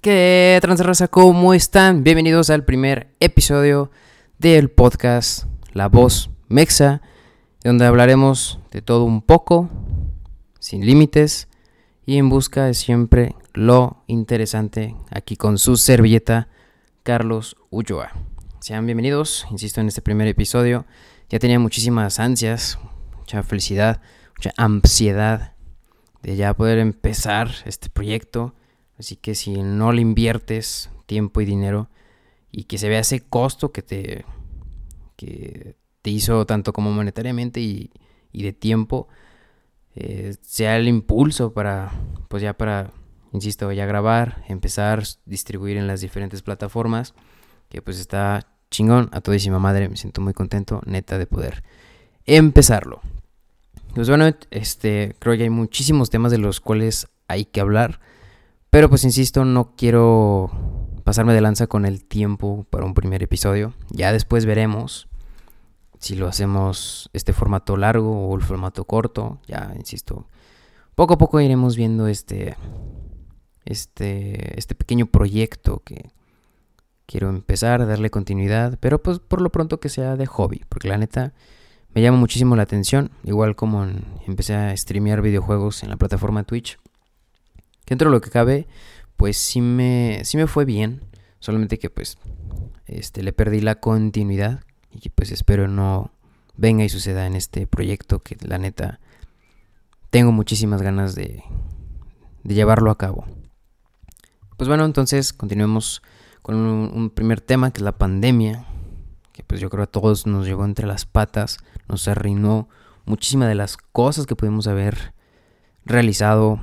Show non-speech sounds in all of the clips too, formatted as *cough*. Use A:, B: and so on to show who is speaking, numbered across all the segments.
A: ¿Qué transraza? ¿Cómo están? Bienvenidos al primer episodio del podcast La Voz Mexa, donde hablaremos de todo un poco, sin límites y en busca de siempre lo interesante aquí con su servilleta Carlos Ulloa. Sean bienvenidos, insisto, en este primer episodio. Ya tenía muchísimas ansias, mucha felicidad, mucha ansiedad de ya poder empezar este proyecto Así que si no le inviertes tiempo y dinero y que se vea ese costo que te, que te hizo tanto como monetariamente y, de tiempo, eh, sea el impulso para, pues ya para, insisto, ya grabar, empezar, distribuir en las diferentes plataformas, que pues está chingón, a todísima madre, me siento muy contento, neta, de poder empezarlo. Pues bueno, este, creo que hay muchísimos temas de los cuales hay que hablar. Pero pues insisto, no quiero pasarme de lanza con el tiempo para un primer episodio. Ya después veremos si lo hacemos este formato largo o el formato corto. Ya, insisto, poco a poco iremos viendo este, este, este pequeño proyecto que quiero empezar darle continuidad. Pero pues por lo pronto que sea de hobby, porque la neta me llama muchísimo la atención. Igual como empecé a streamear videojuegos en la plataforma Twitch dentro de lo que cabe, pues sí me, sí me fue bien. Solamente que pues este, le perdí la continuidad. Y pues espero no venga y suceda en este proyecto que la neta tengo muchísimas ganas de, de llevarlo a cabo. Pues bueno, entonces continuemos con un, primer tema que es la pandemia, que pues yo creo a todos nos llegó entre las patas, nos arruinó muchísimas de las cosas que pudimos haber realizado,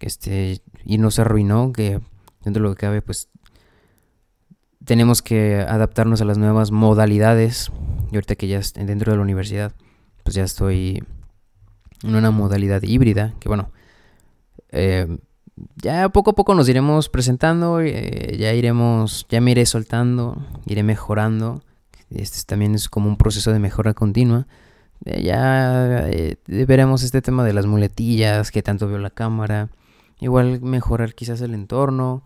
A: este, y no se arruinó, que dentro de lo que cabe, pues tenemos que adaptarnos a las nuevas modalidades. Y ahorita que ya dentro de la universidad, pues ya estoy en una modalidad híbrida, que bueno, eh, ya poco a poco nos iremos presentando, eh, ya iremos, ya me iré soltando, iré mejorando. Este también es como un proceso de mejora continua. Eh, ya veremos este tema de las muletillas, que tanto veo la cámara, Igual mejorar quizás el entorno.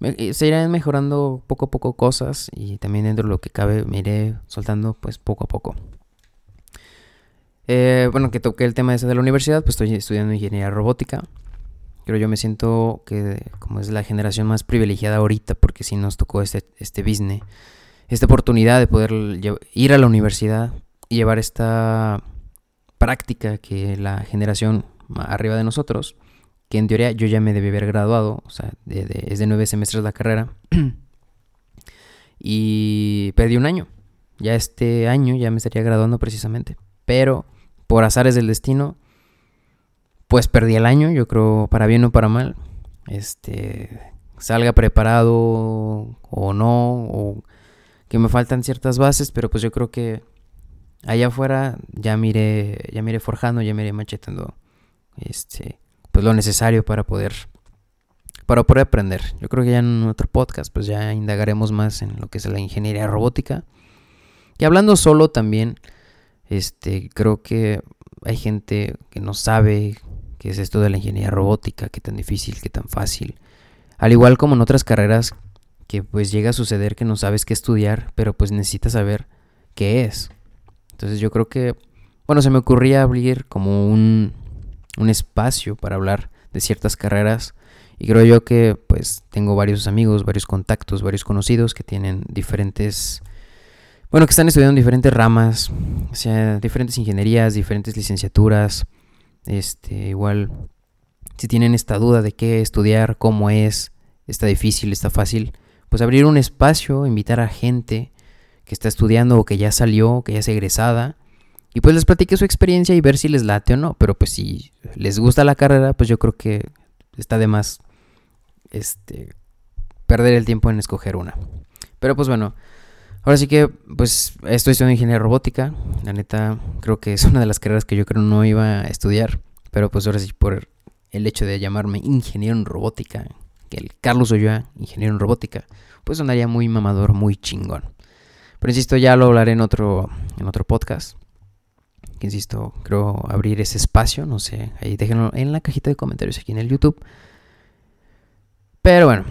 A: Eh, se irán mejorando poco a poco cosas y también dentro de lo que cabe me iré soltando pues poco a poco. Eh, bueno, que toqué el tema ese de la universidad, pues estoy estudiando ingeniería robótica. Pero yo me siento que como es la generación más privilegiada ahorita, porque si nos tocó este, este business, esta oportunidad de poder ir a la universidad y llevar esta práctica que la generación arriba de nosotros que en teoría yo ya me debí haber graduado, o sea, es de nueve semestres la carrera, y perdí un año. Ya este año ya me estaría graduando precisamente, pero por azares del destino, pues perdí el año, yo creo para bien o para mal. Este, salga preparado o no, o que me faltan ciertas bases, pero pues yo creo que allá afuera ya mire, ya mire forjando, ya mire machetando este pues lo necesario para poder para poder aprender. Yo creo que ya en otro podcast pues ya indagaremos más en lo que es la ingeniería robótica. Y hablando solo también este creo que hay gente que no sabe qué es esto de la ingeniería robótica, qué tan difícil, qué tan fácil. Al igual como en otras carreras que pues llega a suceder que no sabes qué estudiar, pero pues necesitas saber qué es. Entonces yo creo que bueno, se me ocurría abrir como un un espacio para hablar de ciertas carreras. Y creo yo que pues tengo varios amigos, varios contactos, varios conocidos que tienen diferentes, bueno, que están estudiando diferentes ramas, o sea, diferentes ingenierías, diferentes licenciaturas. Este, igual, si tienen esta duda de qué estudiar, cómo es, está difícil, está fácil, pues abrir un espacio, invitar a gente que está estudiando o que ya salió, que ya es egresada, y pues les platiqué su experiencia y ver si les late o no. Pero pues si les gusta la carrera, pues yo creo que está de más este, perder el tiempo en escoger una. Pero pues bueno, ahora sí que pues estoy estudiando ingeniería robótica. La neta creo que es *laughs* una de las carreras que yo creo no iba a estudiar. Pero pues ahora sí por el hecho de llamarme ingeniero en robótica, que el Carlos Olloa, ingeniero en robótica, pues sonaría muy mamador, muy chingón. Pero insisto, ya lo hablaré en otro, en otro podcast insisto, creo abrir ese espacio, no sé, ahí déjenlo en la cajita de comentarios aquí en el YouTube. Pero bueno,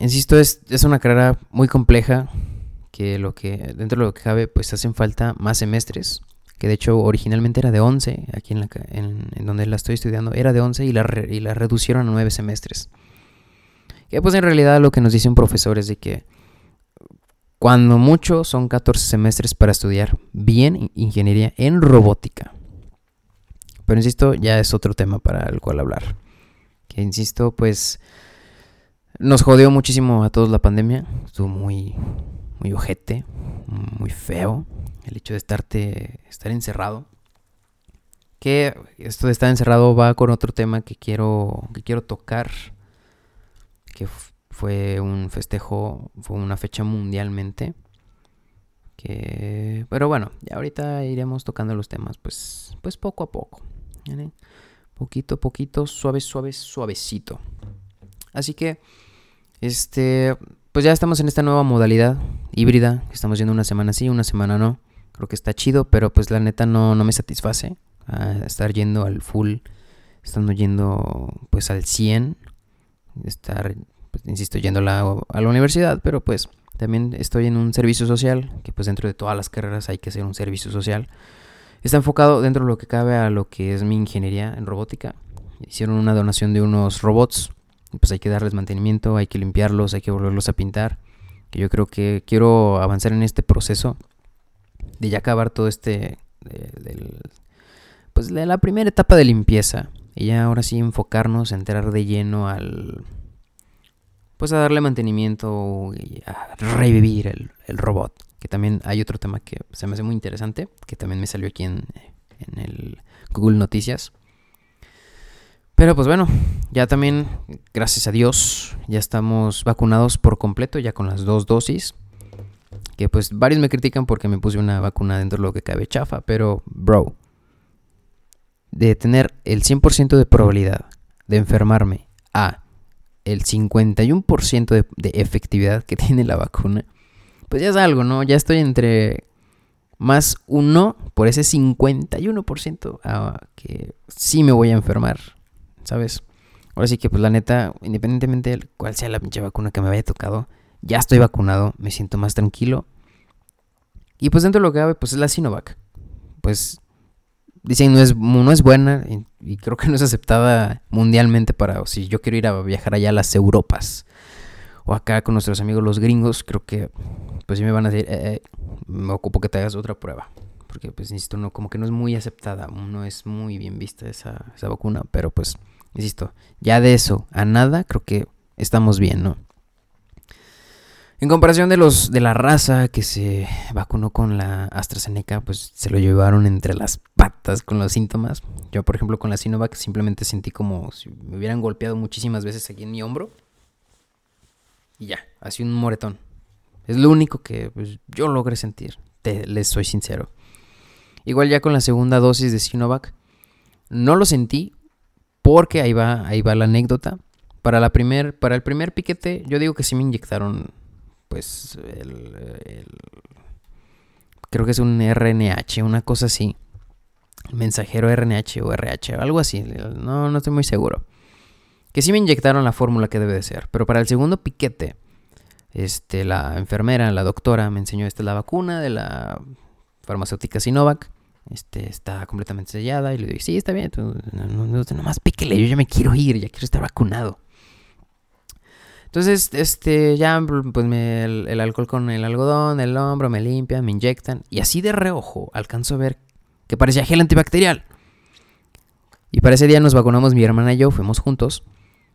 A: insisto, es, es una carrera muy compleja que lo que dentro de lo que cabe pues hacen falta más semestres que de hecho originalmente era de 11 aquí en, la, en, donde la estoy estudiando era de 11 y la, y la reducieron a 9 semestres que pues en realidad lo que nos dice un profesor es de que cuando mucho son 14 semestres para estudiar bien ingeniería en robótica. Pero insisto ya es otro tema para el cual hablar. Que insisto pues nos jodió muchísimo a todos la pandemia. Estuvo muy muy ojete, muy feo, el hecho de estarte, estar encerrado. Que esto de estar encerrado va con otro tema que quiero, que quiero tocar, que fue un festejo, fue una fecha mundialmente. Que, pero bueno, ya ahorita iremos tocando los temas, pues, pues poco a poco. Poquito a poquito, suave, suave, suavecito. Así que, este, pues ya estamos en esta nueva modalidad híbrida. Estamos yendo una semana sí, una semana no. Creo que está chido, pero pues la neta no, no me satisface estar yendo al full, estando yendo pues al 100, estar, pues, insisto, yendo a la, a la universidad, pero pues también estoy en un servicio social, que pues dentro de todas las carreras hay que hacer un servicio social. Está enfocado dentro de lo que cabe a lo que es mi ingeniería en robótica. Hicieron una donación de unos robots pues hay que darles mantenimiento, hay que limpiarlos, hay que volverlos a pintar. Que yo creo que quiero avanzar en este proceso de ya acabar todo este, pues la primera etapa de limpieza. Y ya ahora sí enfocarnos, entrar de lleno al, pues a darle mantenimiento y a revivir el, el, robot. Que también hay otro tema que se me hace muy interesante, que también me salió aquí en, en el Google Noticias. Pero pues bueno, ya también, gracias a Dios, ya estamos vacunados por completo, ya con las dos dosis. Que pues varios me critican porque me puse una vacuna dentro de lo que cabe chafa, pero bro, de tener el 100% de probabilidad de enfermarme a el 51% de, de, efectividad que *laughs* tiene la vacuna, pues ya es algo, ¿no? Ya estoy entre más uno por ese 51% a que sí me voy a enfermar ¿sabes? Ahora sí que, pues la neta, independientemente de cuál sea la pinche vacuna que me haya tocado, ya estoy vacunado, me siento más tranquilo. Y pues dentro de lo que cabe, pues es la Sinovac. Pues dicen no es, no es buena y, creo que no es aceptada mundialmente para si yo quiero ir a viajar allá a las Europas o acá con nuestros amigos los gringos, creo que pues sí me van a decir, eh, eh, me ocupo que te hagas otra prueba. Porque pues insisto, no, como que no es muy aceptada, no es muy bien vista esa, esa vacuna, pero pues Insisto, ya de eso a nada creo que estamos bien, ¿no? En comparación de los de la raza que se vacunó con la AstraZeneca, pues se lo llevaron entre las patas con los síntomas. Yo, por ejemplo, con la Sinovac simplemente sentí como si me hubieran golpeado muchísimas veces aquí en mi hombro. Y ya, así un moretón. Es lo único que pues, yo logré sentir, te, les soy sincero. Igual ya con la segunda dosis de Sinovac, no lo sentí, porque ahí va, ahí va la anécdota. Para, la primer, para el primer piquete, yo digo que sí me inyectaron, pues, el, creo que es un RNH, una cosa así. Mensajero RNH o RH, algo así. No, no estoy muy seguro. Que sí me inyectaron la fórmula que debe de ser. Pero para el segundo piquete, este, la enfermera, la doctora, me enseñó esta es la vacuna de la farmacéutica Sinovac este, está completamente sellada. Y le digo, sí, está bien, tú, no, no, nomás píquele, yo ya me quiero ir, ya quiero estar vacunado. Entonces, este, ya, pues el, alcohol con el algodón, el hombro, me limpian, me inyectan. Y así de reojo alcanzo a ver que parecía gel antibacterial. Y para ese día nos vacunamos mi hermana y yo, fuimos juntos.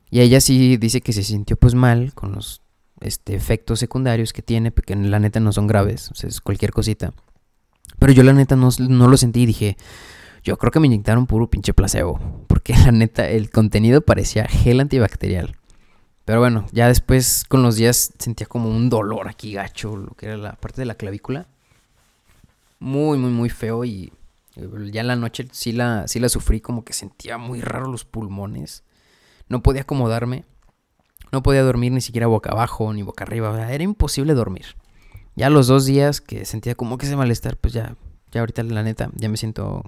A: Y ella sí dice que se sintió pues mal con los este, efectos secundarios que tiene, en la neta no son graves, o sea, es cualquier cosita. Pero yo la neta no, lo sentí y dije, yo creo que me inyectaron puro pinche placebo. Porque *laughs* la neta, el contenido parecía gel antibacterial. Pero bueno, ya después con los días sentía como un dolor aquí gacho, lo que era la parte de la clavícula. Muy, muy, muy feo y eh, ya en la noche sí la, sí la sufrí, como que sentía muy raro los pulmones. No podía acomodarme. No podía dormir ni siquiera boca abajo ni boca arriba. Era imposible dormir. Ya los dos días que sentía como que ese malestar, pues ya, ya ahorita la neta, ya me siento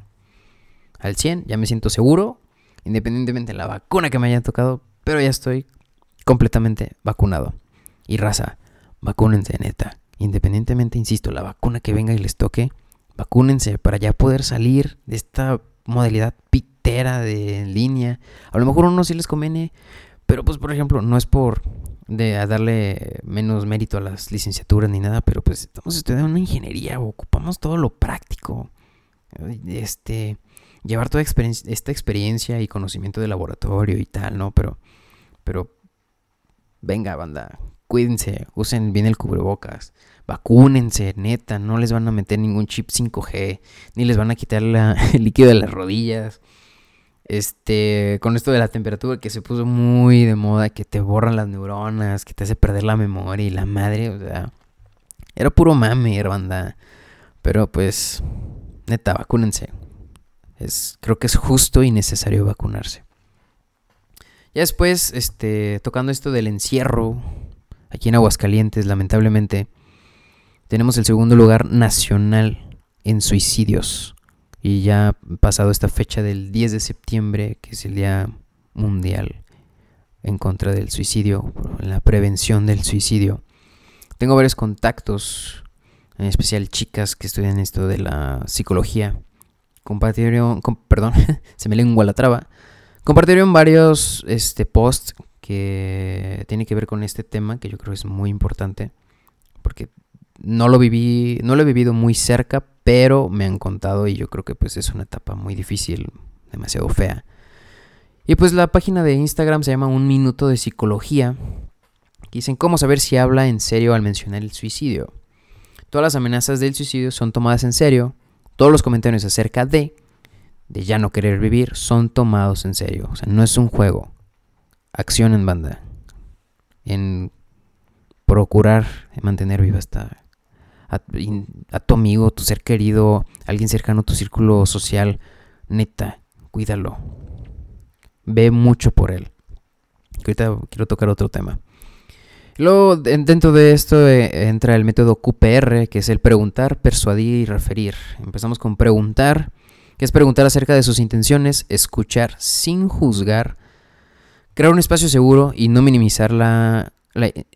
A: al 100, ya me siento seguro, independientemente de la vacuna que me haya tocado, pero ya estoy completamente vacunado. Y raza, vacúnense, neta. Independientemente, insisto, la vacuna que venga y les toque, vacúnense para ya poder salir de esta modalidad pitera de línea. A lo mejor a uno sí les conviene, pero pues por ejemplo, no es por de darle menos mérito a las licenciaturas ni nada, pero pues estamos estudiando una ingeniería, ocupamos todo lo práctico. Este, llevar toda esta experiencia y conocimiento de laboratorio y tal, ¿no? Pero, pero, venga, banda, cuídense, usen bien el cubrebocas, vacúnense, neta, no les van a meter ningún chip 5G, ni les van a quitar *laughs* el líquido de las rodillas. Este, con esto de la temperatura que se puso muy de moda, que te borran las neuronas, que te hace perder la memoria y la madre, o sea, era puro mame, banda. Pero pues, neta, vacúnense. Es, creo que es justo y necesario vacunarse. Ya después, este, tocando esto del encierro, aquí en Aguascalientes, lamentablemente, tenemos el segundo lugar nacional en suicidios. Y ya pasado esta fecha del 10 de septiembre, que es el Día Mundial en contra del suicidio, la prevención del suicidio, tengo varios contactos, en especial chicas que estudian esto de la psicología. Compartieron, perdón, *laughs* se me lengua la traba. Compartieron varios este, posts que tienen que ver con este tema, que yo creo es muy importante, porque no lo viví, no lo he vivido muy cerca, pero me han contado y yo creo que pues es una etapa muy difícil, demasiado fea. Y pues la página de Instagram se llama Un Minuto de Psicología. Dicen cómo saber si habla en serio al mencionar el suicidio. Todas las amenazas del suicidio son tomadas en serio. Todos los comentarios acerca de, de ya no querer vivir, son tomados en serio. O sea, no es un juego. Acción en banda. En procurar mantener viva esta a, tu amigo, tu ser querido, alguien cercano a tu círculo social, neta, cuídalo. Ve mucho por él. Ahorita quiero tocar otro tema. Luego, dentro de esto eh, entra el método QPR, que es el preguntar, persuadir y referir. Empezamos con preguntar, que es preguntar acerca de sus intenciones, escuchar sin juzgar, crear un espacio seguro y no minimizar la,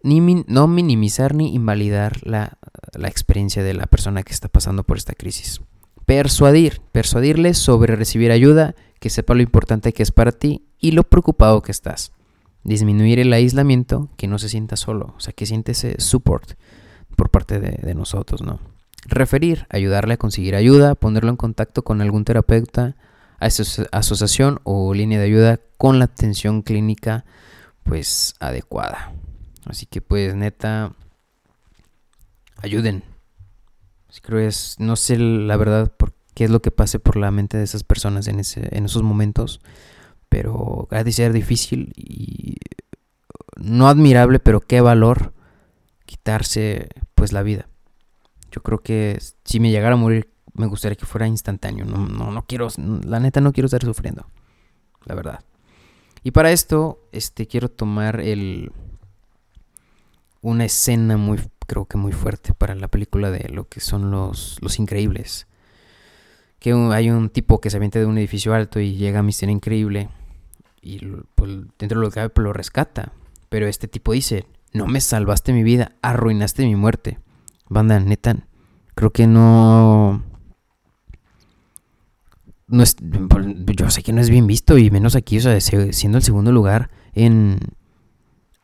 A: ni, no minimizar ni invalidar la, la experiencia de la persona que está pasando por esta crisis. Persuadir, persuadirle sobre recibir ayuda, que sepa lo importante que es para ti y lo preocupado que estás. Disminuir el aislamiento, que no se sienta solo, o sea, que siente ese support por parte de, de nosotros, ¿no? Referir, ayudarle a conseguir ayuda, ponerlo en contacto con algún terapeuta, asociación o línea de ayuda con la atención clínica pues adecuada. Así que pues neta, ayuden. Creo es, no sé la verdad por qué es lo que pase por la mente de esas personas en, ese, en esos momentos, pero ha de ser difícil y no admirable, pero qué valor quitarse pues la vida. Yo creo que si me llegara a morir me gustaría que fuera instantáneo. No, no, no quiero, la neta no quiero estar sufriendo, la verdad. Y para esto, este, quiero tomar el, una escena muy, creo que muy fuerte para la película de lo que son los, los increíbles. Que hay un tipo que se avienta de un edificio alto y llega a Mister Increíble y pues, dentro de lo que cabe pues, lo rescata. Pero este tipo dice, no me salvaste mi vida, arruinaste mi muerte. Banda, neta, creo que no... no es, yo sé que no es bien visto y menos aquí, o sea, siendo el segundo lugar en,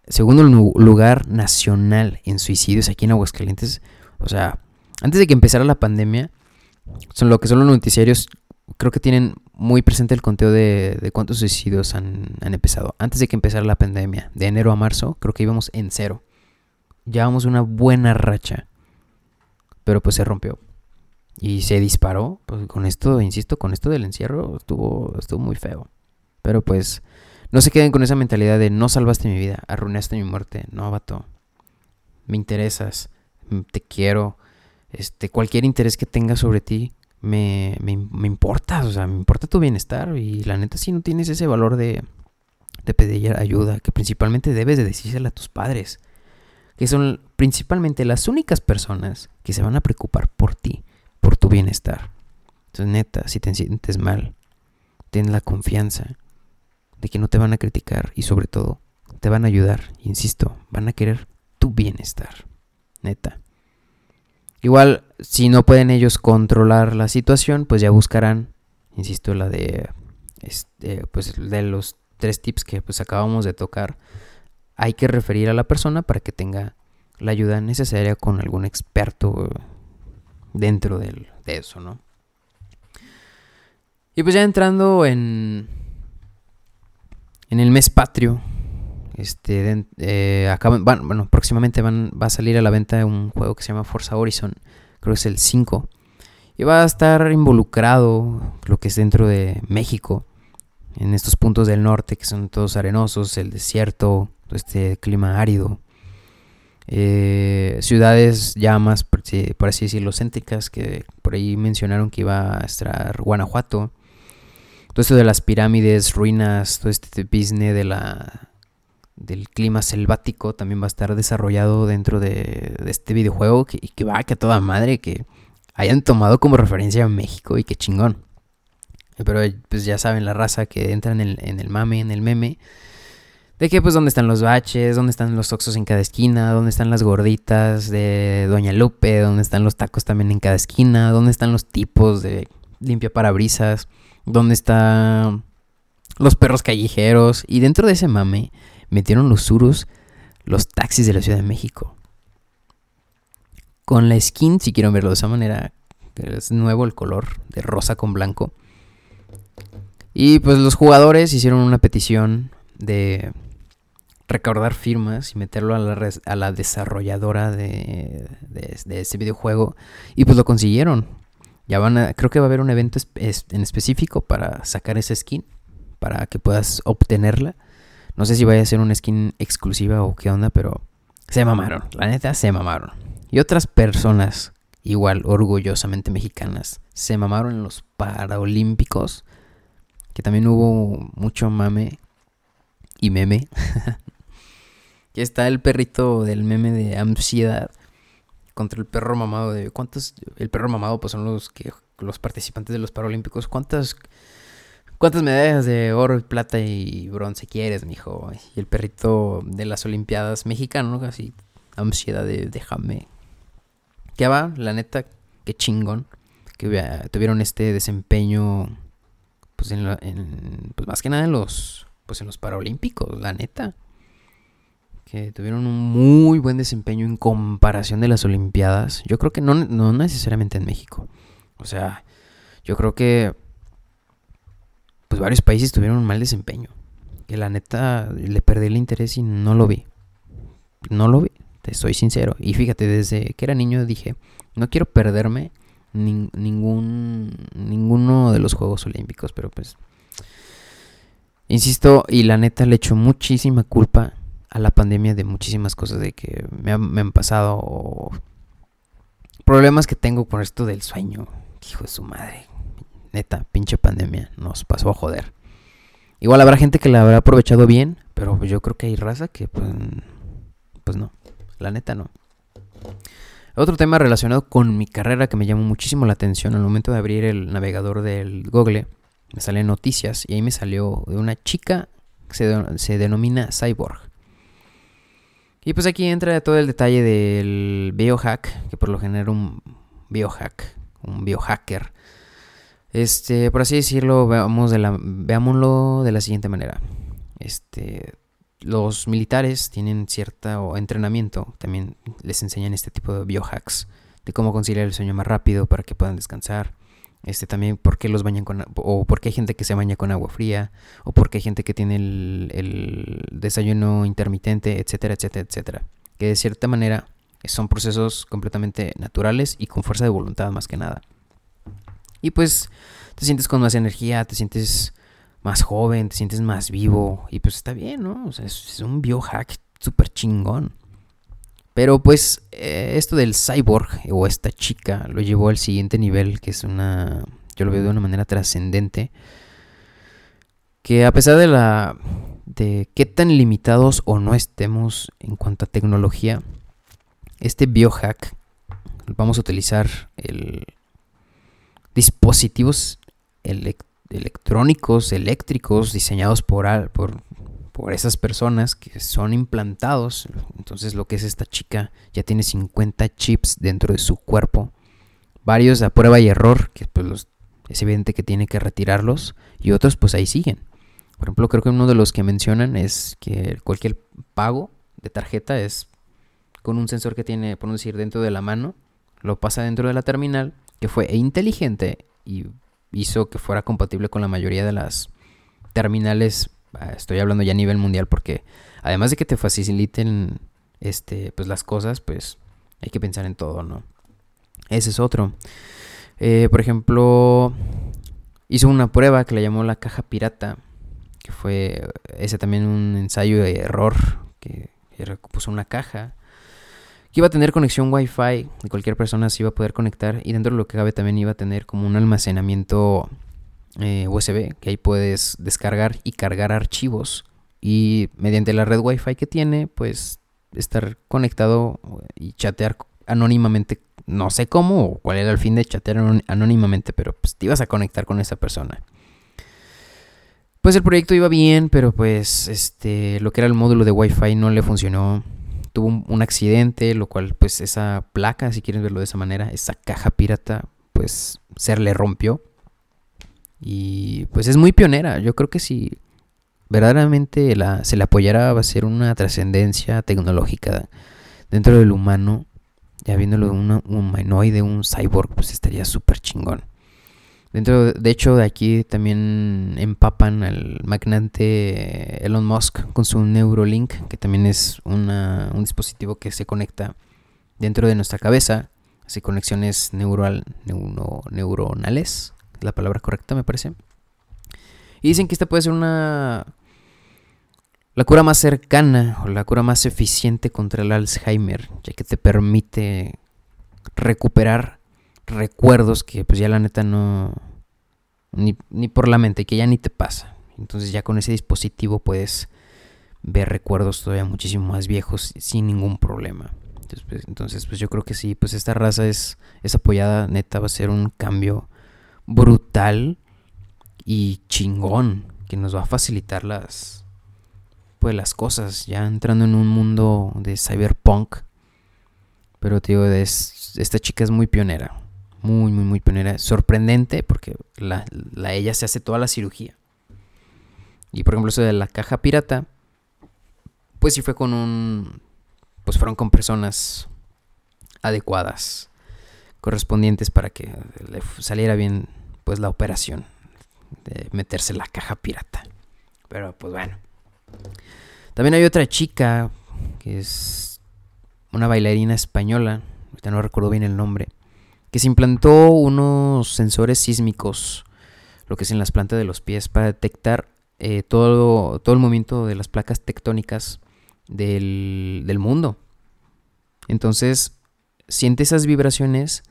A: segundo lugar nacional en suicidios aquí en Aguascalientes. O sea, antes de que empezara la pandemia, son lo que son los noticiarios, creo que tienen muy presente el conteo de, cuántos suicidios han, empezado. Antes de que empezara la pandemia, de enero a marzo, creo que íbamos en cero. Llevamos una buena racha. Pero pues se rompió. Y se disparó. Pues con esto, insisto, con esto del encierro estuvo, estuvo muy feo. Pero pues no se queden con esa mentalidad de no salvaste mi vida, arruinaste mi muerte. No, vato. Me interesas, te quiero. Este, cualquier interés que tengas sobre ti me, me, importa. O sea, me importa tu bienestar. Y la neta, si no tienes ese valor de, de pedir ayuda, que principalmente debes de decírsela a tus padres. Que son principalmente las únicas personas que se van a preocupar por ti, por tu bienestar. Entonces, neta, si te sientes mal, ten la confianza de que no te van a criticar y sobre todo te van a ayudar, insisto, van a querer tu bienestar. Neta. Igual, si no pueden ellos controlar la situación, pues ya buscarán, insisto, la de, este, pues de los tres tips que pues acabamos de tocar. Hay que referir a la persona para que tenga la ayuda necesaria con algún experto dentro de eso, ¿no? Y pues ya entrando en, en el mes patrio, este, eh, bueno, próximamente van, va a salir a la venta un juego que se llama Forza Horizon, creo que es el 5, y va a estar involucrado lo que es dentro de México, en estos puntos del norte que son todos arenosos, el desierto, este clima árido. Eh, ciudades ya más, por, así decirlo, céntricas, que por ahí mencionaron que iba a estar Guanajuato. Todo esto de las pirámides, ruinas, todo este business de la, del clima selvático también va a estar desarrollado dentro de, este videojuego que, que va que a toda madre que hayan tomado como referencia a México y que chingón. Pero pues ya saben la raza que entra en en el mame, en el meme de que pues dónde están los baches, dónde están los oxos en cada esquina, dónde están las gorditas de Doña Lupe, dónde están los tacos también en cada esquina, dónde están los tipos de limpia parabrisas, dónde están los perros callejeros. Y dentro de ese mame metieron los surus, los taxis de la Ciudad de México. Con la skin, si quieren verlo de esa manera, es nuevo el color de rosa con blanco. Y pues los jugadores hicieron una petición de recaudar firmas y meterlo a la, a la desarrolladora de, de, ese videojuego. Y pues lo consiguieron. Ya van a, creo que va a haber un evento en específico para sacar esa skin. Para que puedas obtenerla. No sé si vaya a ser una skin exclusiva o qué onda, pero se mamaron. La neta, se mamaron. Y otras personas, igual orgullosamente mexicanas, se mamaron en los Paralímpicos. Que también hubo mucho mame y meme *laughs* está el perrito del meme de ansiedad contra el perro mamado de cuántos el perro mamado pues son los que los participantes de los paralímpicos. Cuántas cuántas medallas de oro plata y bronce quieres mijo y el perrito de las olimpiadas mexicano así ansiedad de déjame. Que va la neta qué chingón que tuvieron este desempeño pues en, en pues más que nada en los pues en los paralímpicos la neta que tuvieron un muy buen desempeño en comparación de las Olimpiadas. Yo creo que no, no necesariamente en México. O sea, yo creo que pues varios países tuvieron un mal desempeño. Que la neta le perdí el interés y no lo vi. No lo vi, te soy sincero. Y fíjate, desde que era niño dije, no quiero perderme ningún ninguno de los Juegos Olímpicos, pero pues insisto y la neta le echo muchísima culpa a la pandemia de muchísimas cosas de que me, han pasado problemas que tengo con esto del sueño. Hijo de su madre. Neta, pinche pandemia nos pasó a joder. Igual habrá gente que la habrá aprovechado bien, pero yo creo que hay raza que pues, pues no. La neta no. Otro tema relacionado con mi carrera que me llamó muchísimo la atención al momento de abrir el navegador del Google, me salen noticias y ahí me salió de una chica que se, se denomina Cyborg. Y pues aquí entra todo el detalle del biohack, que por lo general un biohack, un biohacker. Este, por así decirlo, veamos de la, veámoslo de la siguiente manera. Este, los militares tienen cierto entrenamiento, también les enseñan este tipo de biohacks, de cómo conciliar el sueño más rápido para que puedan descansar, este también por qué los bañan con o por qué hay gente que se baña con agua fría o por qué hay gente que tiene el, desayuno intermitente, etcétera, etcétera, etcétera. Que de cierta manera son procesos completamente naturales y con fuerza de voluntad más que nada. Y pues te sientes con más energía, te sientes más joven, te sientes más vivo y pues está bien, ¿no? O sea, es, un biohack súper chingón. Pero pues eh, esto del cyborg o esta chica lo llevó al siguiente nivel, que es una, yo lo veo de una manera trascendente, que a pesar de la de qué tan limitados o no estemos en cuanto a tecnología, este biohack vamos a utilizar el dispositivos electrónicos, eléctricos diseñados por, por por esas personas que son implantados. Entonces lo que es esta chica ya tiene 50 chips dentro de su cuerpo. Varios a prueba y error, que pues es evidente que tiene que retirarlos. Y otros pues ahí siguen. Por ejemplo, creo que uno de los que mencionan es que cualquier pago de tarjeta es con un sensor que tiene, por decir, dentro de la mano. Lo pasa dentro de la terminal, que fue inteligente y hizo que fuera compatible con la mayoría de las terminales estoy hablando ya a nivel mundial porque además de que te faciliten este, pues las cosas, pues hay que pensar en todo, ¿no? Ese es otro. Eh, por ejemplo, hizo una prueba que le llamó la caja pirata, que fue ese también un ensayo de error, que, que puso una caja que iba a tener conexión Wi-Fi y cualquier persona se iba a poder conectar y dentro de lo que cabe también iba a tener como un almacenamiento eh, USB, que ahí puedes descargar y cargar archivos. Y mediante la red Wi-Fi que tiene, pues estar conectado y chatear anónimamente. No sé cómo o cuál era el fin de chatear anónimamente, pero pues te ibas a conectar con esa persona. Pues el proyecto iba bien, pero pues este lo que era el módulo de Wi-Fi no le funcionó. Tuvo un, accidente, lo cual pues esa placa, si quieres verlo de esa manera, esa caja pirata, pues se le rompió. Y pues es muy pionera. Yo creo que si verdaderamente la, se le apoyara va a ser una trascendencia tecnológica dentro del humano. Ya viéndolo un humanoide, un cyborg, pues estaría súper chingón. Dentro, de hecho, de aquí también empapan al magnate Elon Musk con su Neurolink, que también es una, un dispositivo que se conecta dentro de nuestra cabeza, hace conexiones neural, neuronales la palabra correcta, me parece. Y dicen que esta puede ser una. La cura más cercana o la cura más eficiente contra el Alzheimer, ya que te permite recuperar recuerdos que, pues, ya la neta no. Ni, ni por la mente, que ya ni te pasa. Entonces, ya con ese dispositivo puedes ver recuerdos todavía muchísimo más viejos sin ningún problema. Entonces, pues, entonces, pues yo creo que sí, pues esta raza es, es apoyada, neta, va a ser un cambio brutal y chingón que nos va a facilitar las pues las cosas ya entrando en un mundo de cyberpunk. Pero tío esta chica es muy pionera muy muy muy pionera. Sorprendente porque la, la, ella se hace toda la cirugía. Y por ejemplo eso de la caja pirata pues sí fue con un pues fueron con personas adecuadas correspondientes para que le saliera bien pues la operación de meterse la caja pirata. Pero pues bueno. También hay otra chica que es una bailarina española, ahorita no recuerdo bien el nombre, que se implantó unos sensores sísmicos, lo que es en las plantas de los pies, para detectar eh, todo, todo el movimiento de las placas tectónicas del, del mundo. Entonces, siente esas vibraciones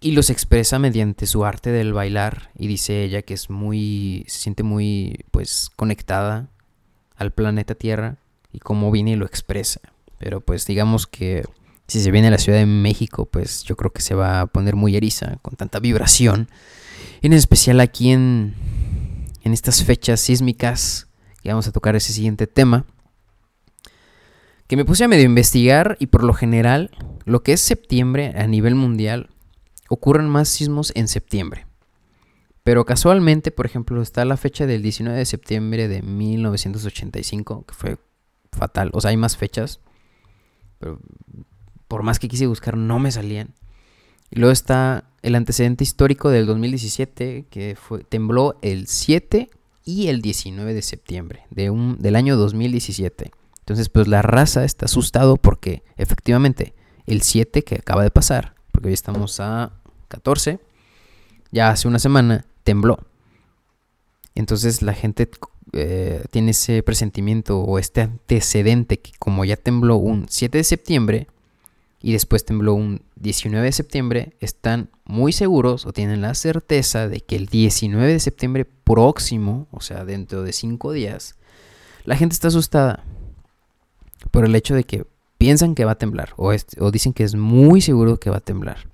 A: y los expresa mediante su arte del bailar y dice ella que es muy se siente muy pues conectada al planeta Tierra y cómo viene y lo expresa. Pero pues digamos que si se viene a la Ciudad de México, pues yo creo que se va a poner muy eriza con tanta vibración. En especial aquí en en estas fechas sísmicas que vamos a tocar ese siguiente tema. Que me puse a medio investigar y por lo general lo que es septiembre a nivel mundial ocurren más sismos en septiembre. Pero casualmente, por ejemplo, está la fecha del 19 de septiembre de 1985, que fue fatal. O sea, hay más fechas, pero por más que quise buscar, no me salían. Y luego está el antecedente histórico del 2017, que fue, tembló el 7 y el 19 de septiembre de un, del año 2017. Entonces, pues la raza está asustado porque efectivamente el 7 que acaba de pasar, porque hoy estamos a 14, ya hace una semana tembló. Entonces la gente eh, tiene ese presentimiento o este antecedente que como ya tembló un 7 de septiembre y después tembló un 19 de septiembre, están muy seguros o tienen la certeza de que el 19 de septiembre próximo, o sea, dentro de 5 días, la gente está asustada por el hecho de que piensan que va a temblar o, o dicen que es muy seguro que va a temblar.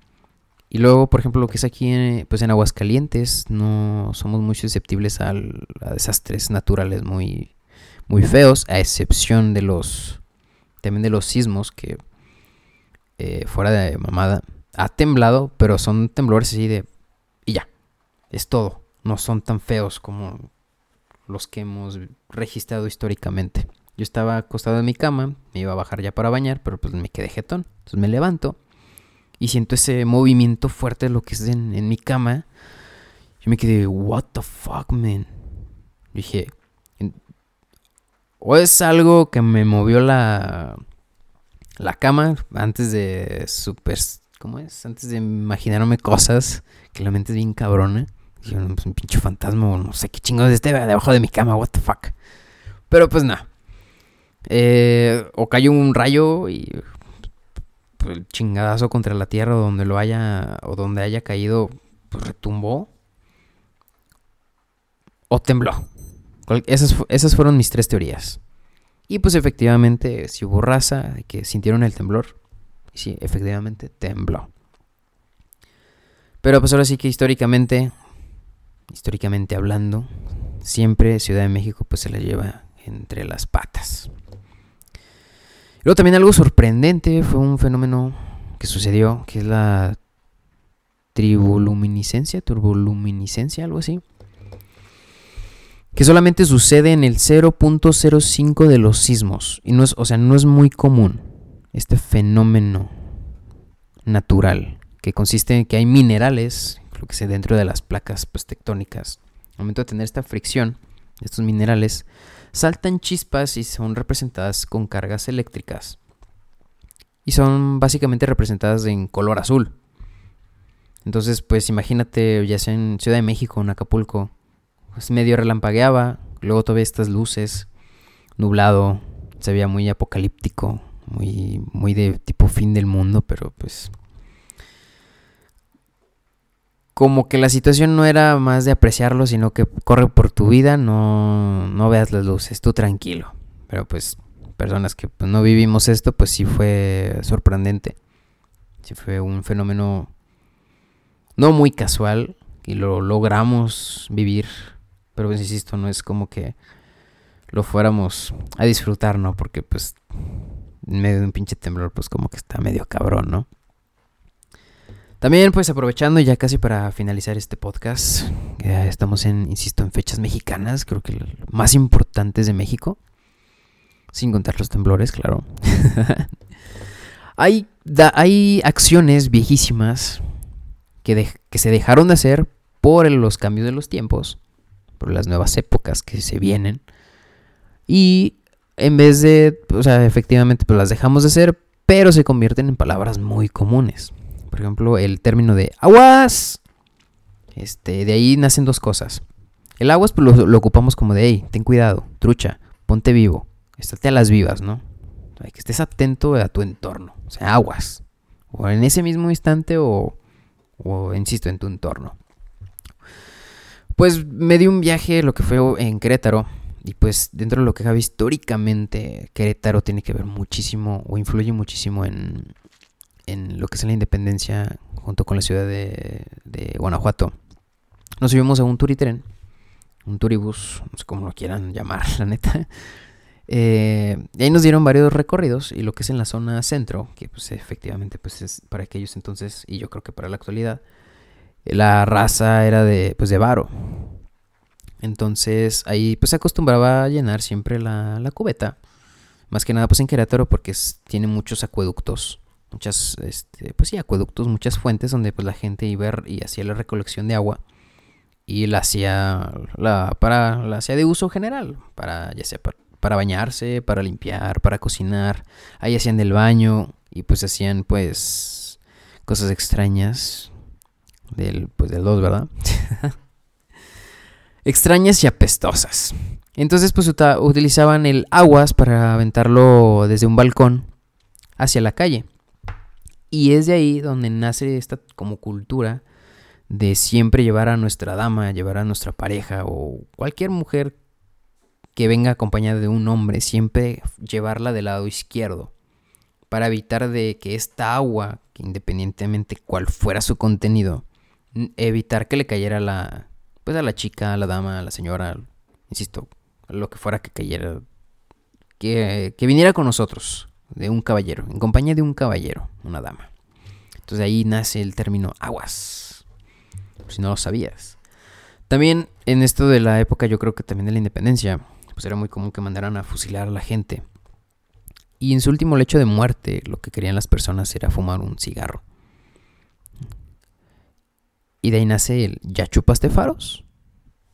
A: Y luego, por ejemplo, lo que es aquí en, pues en Aguascalientes, no somos muy susceptibles a, desastres naturales muy, muy feos, a excepción de los, también de los sismos que eh, fuera de mamada, ha temblado, pero son temblores así de, y ya, es todo, no son tan feos como los que hemos registrado históricamente. Yo estaba acostado en mi cama, me iba a bajar ya para bañar, pero pues me quedé jetón. Entonces me levanto y siento ese movimiento fuerte de lo que es en, en mi cama. Yo me quedé, what the fuck, man. Dije, o es algo que me movió la, la cama antes de super, ¿cómo es? Antes de imaginarme cosas, que la mente es bien cabrona. Dije, pues un pinche fantasma o no sé qué chingados esté debajo de mi cama, what the fuck. Pero pues nada. Eh, o cayó un rayo y el chingadazo contra la tierra donde lo haya o donde haya caído pues retumbó o tembló. Esas, esas fueron mis tres teorías. Y pues efectivamente, si hubo raza que sintieron el temblor, sí, efectivamente tembló. Pero pues ahora sí que históricamente, históricamente hablando, siempre Ciudad de México pues se la lleva entre las patas. Luego también algo sorprendente fue un fenómeno que sucedió, que es la triboluminiscencia, turboluminiscencia, algo así. Que solamente sucede en el 0.05 de los sismos. Y no es, o sea, no es muy común este fenómeno natural. Que consiste en que hay minerales, lo que sé, dentro de las placas pues, tectónicas. Al momento de tener esta fricción, estos minerales saltan chispas y son representadas con cargas eléctricas. Y son básicamente representadas en color azul. Entonces, pues imagínate, ya sea en Ciudad de México, en Acapulco, pues medio relampagueaba, luego todavía estas luces, nublado, se veía muy apocalíptico, muy, muy de tipo fin del mundo, pero pues como que la situación no era más de apreciarlo, sino que corre por tu vida, no, no veas las luces, tú tranquilo. Pero pues personas que pues, no vivimos esto, pues sí fue sorprendente. Sí fue un fenómeno no muy casual y lo logramos vivir. Pero pues insisto, no es como que lo fuéramos a disfrutar, ¿no? Porque pues en medio de un pinche temblor, pues como que está medio cabrón, ¿no? También pues aprovechando ya casi para finalizar este podcast, ya estamos en, insisto, en fechas mexicanas, creo que más importantes de México, sin contar los temblores, claro. *laughs* hay, hay acciones viejísimas que, que se dejaron de hacer por los cambios de los tiempos, por las nuevas épocas que se vienen, y en vez de, o sea, efectivamente pues las dejamos de hacer, pero se convierten en palabras muy comunes. Por ejemplo, el término de aguas. Este, de ahí nacen dos cosas. El aguas pues, lo, ocupamos como de, hey, ten cuidado, trucha, ponte vivo, estate a las vivas, ¿no? Hay que estés atento a tu entorno, o sea, aguas. O en ese mismo instante o, o insisto, en tu entorno. Pues me di un viaje, lo que fue en Querétaro, y pues dentro de lo que cabe históricamente, Querétaro tiene que ver muchísimo o influye muchísimo en, en lo que es la independencia junto con la ciudad de, Guanajuato. Nos subimos a un turitren, un turibus, no sé cómo lo quieran llamar, *laughs* la neta. Eh, y ahí nos dieron varios recorridos y lo que es en la zona centro, que pues efectivamente pues es para aquellos entonces y yo creo que para la actualidad, la raza era de pues de varo. Entonces ahí pues se acostumbraba a llenar siempre la, la cubeta. Más que nada pues en Querétaro porque tiene muchos acueductos muchas, este, pues sí, acueductos, muchas fuentes donde pues la gente iba y hacía la recolección de agua y la hacía, la, para, la hacía de uso general, para ya sea para, bañarse, para limpiar, para cocinar, ahí hacían el baño y pues hacían pues cosas extrañas del, pues del 2, ¿verdad? *laughs* extrañas y apestosas. Entonces pues utilizaban el aguas para aventarlo desde un balcón hacia la calle. Y es de ahí donde nace esta como cultura de siempre llevar a nuestra dama, llevar a nuestra pareja o cualquier mujer que venga acompañada de un hombre, siempre llevarla del lado izquierdo para evitar de que esta agua, que independientemente cuál fuera su contenido, evitar que le cayera la pues a la chica, a la dama, a la señora, insisto, lo que fuera que cayera que, que viniera con nosotros, de un caballero, en compañía de un caballero, una dama. Entonces ahí nace el término aguas, si no lo sabías. También en esto de la época, yo creo que también de la independencia, pues era muy común que mandaran a fusilar a la gente. Y en su último lecho de muerte, lo que querían las personas era fumar un cigarro. Y de ahí nace el ya chupaste faros.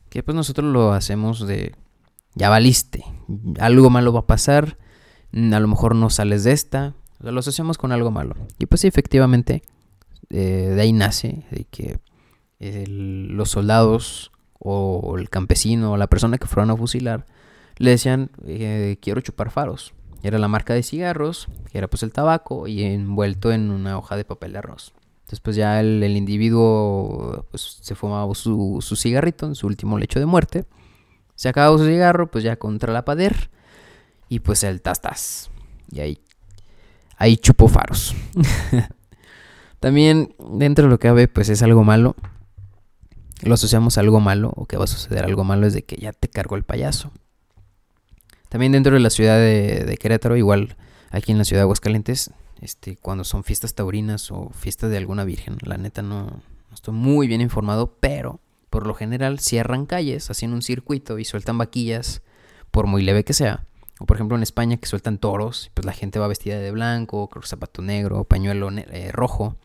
A: Que pues nosotros lo hacemos de ya valiste. Algo malo va a pasar. A lo mejor no sales de esta. O sea, lo asociamos con algo malo. Y pues sí, efectivamente, eh, de ahí nace de que los soldados o el campesino o la persona que fueron a fusilar le decían eh, quiero chupar faros. Era la marca de cigarros, que era pues el tabaco y envuelto en una hoja de papel de arroz. Después ya el, individuo pues, se fumaba su, cigarrito en su último lecho de muerte. Se acabó su cigarro, pues ya contra la pader. Y pues el tastas. Y ahí, ahí chupó faros. *laughs* También dentro de lo que cabe, pues es algo malo. Lo asociamos a algo malo o que va a suceder algo malo es de que ya te cargó el payaso. También dentro de la ciudad de, de Querétaro, igual aquí en la ciudad de Aguascalientes, este, cuando son fiestas taurinas o fiestas de alguna virgen. La neta no, estoy muy bien informado, pero por lo general cierran calles, hacen un circuito y sueltan vaquillas, por muy leve que sea. O por ejemplo en España que sueltan toros, pues la gente va vestida de blanco, con zapato negro, pañuelo eh, rojo.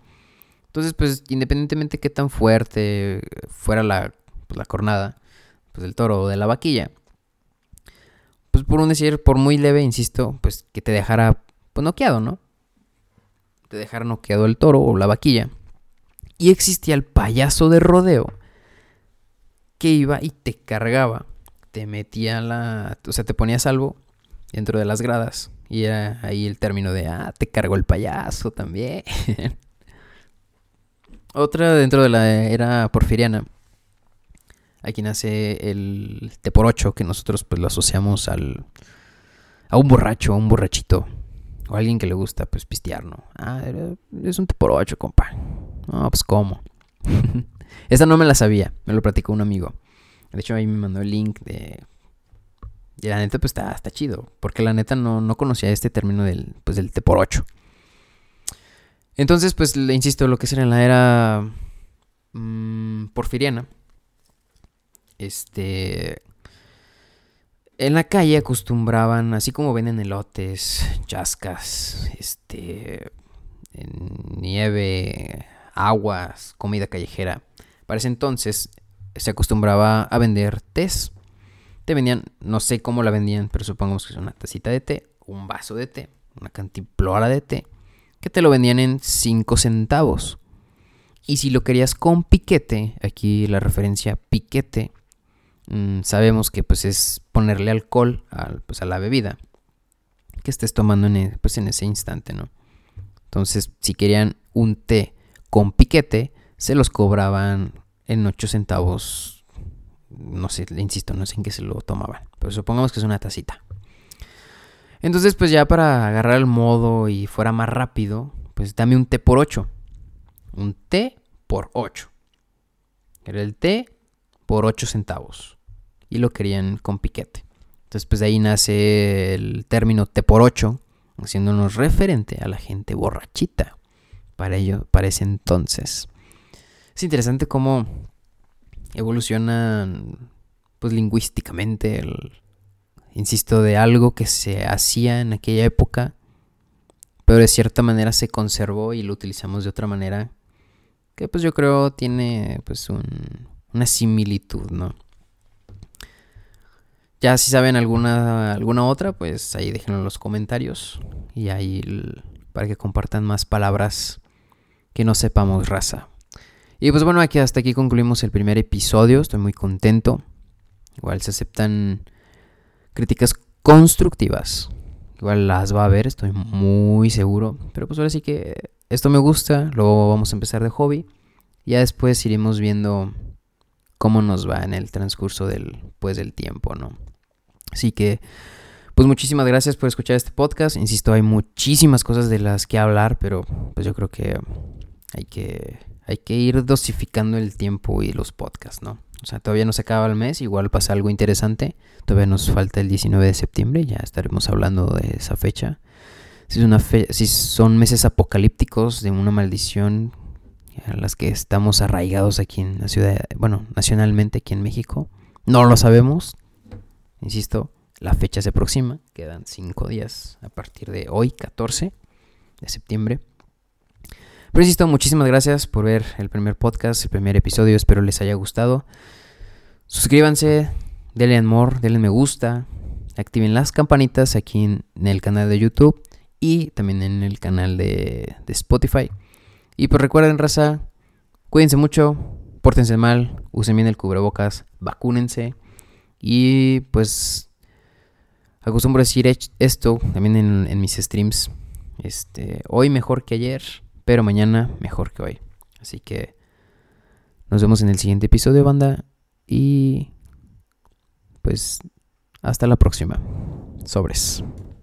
A: Entonces, pues independientemente qué tan fuerte fuera la, pues, la cornada pues, del toro o de la vaquilla, pues por un decir, por muy leve, insisto, pues que te dejara pues noqueado, ¿no? te dejar noqueado el toro o la vaquilla. Y existía el payaso de rodeo que iba y te cargaba, te metía la, o sea, te ponía salvo dentro de las gradas y era ahí el término de, ah, te cargó el payaso también. *laughs* Otra dentro de la era porfiriana. Aquí nace el T por 8 que nosotros pues lo asociamos al a un borracho, a un borrachito o alguien que le gusta, pues, pistear, ¿no? Ah, es un tipo por ocho, compa. No, pues, ¿cómo? *laughs* Esta no me la sabía, me lo platicó un amigo. De hecho, ahí me mandó el link de... Y la neta, pues, está, chido. Porque la neta no, no conocía este término del, pues, del T por 8. Entonces, pues, le insisto, lo que era en la era mmm, porfiriana. Este en la calle acostumbraban, así como venden elotes, chascas, este, nieve, aguas, comida callejera. Para ese entonces se acostumbraba a vender tés. Te vendían, no sé cómo la vendían, pero supongamos que es una tacita de té, un vaso de té, una cantimplora de té, que te lo vendían en 5 centavos. Y si lo querías con piquete, aquí la referencia piquete Mm, sabemos que pues es ponerle alcohol a, pues, a la bebida que estés tomando en, e, pues, en ese instante, ¿no? Entonces, si querían un té con piquete, se los cobraban en 8 centavos. No sé, insisto, no sé en qué se lo tomaban. Pero supongamos que es una tacita. Entonces, pues ya para agarrar el modo y fuera más rápido, pues dame un té por 8. Un té por 8. Era el té por 8 centavos y lo querían con piquete. Entonces, pues de ahí nace el término T por 8, haciéndonos referente a la gente borrachita para ello, para ese entonces. Es interesante cómo evolucionan, pues lingüísticamente, insisto, de algo que se hacía en aquella época, pero de cierta manera se conservó y lo utilizamos de otra manera, que pues yo creo tiene pues una similitud, ¿no? Ya si saben alguna, alguna otra, pues ahí déjenlo en los comentarios. Y ahí para que compartan más palabras que no sepamos raza. Y pues bueno, aquí hasta aquí concluimos el primer episodio. Estoy muy contento. Igual se aceptan críticas constructivas. Igual las va a haber, estoy muy seguro. Pero pues ahora sí que esto me gusta. Luego vamos a empezar de hobby. Ya después iremos viendo cómo nos va en el transcurso del, pues, del tiempo, ¿no? Así que, pues muchísimas gracias por escuchar este podcast. Insisto, hay muchísimas cosas de las que hablar, pero pues yo creo que hay que, hay que ir dosificando el tiempo y los podcasts, ¿no? O sea, todavía no se acaba el mes, igual pasa algo interesante. Todavía nos falta el 19 de septiembre, ya estaremos hablando de esa fecha. Si, es una si son meses apocalípticos de una maldición a las que estamos arraigados aquí en la ciudad, bueno, nacionalmente aquí en México, no lo sabemos. Insisto, la fecha se aproxima, quedan cinco días a partir de hoy, 14 de septiembre. Pero insisto, muchísimas gracias por ver el primer podcast, el primer episodio, espero les haya gustado. Suscríbanse, denle amor, denle me gusta, activen las campanitas aquí en, el canal de YouTube y también en el canal de, Spotify. Y pues recuerden, raza, cuídense mucho, pórtense mal, usen bien el cubrebocas, vacúnense y pues acostumbro decir esto también en, en mis streams. Este, hoy mejor que ayer, pero mañana mejor que hoy. Así que nos vemos en el siguiente episodio, banda. Y pues hasta la próxima. Sobres.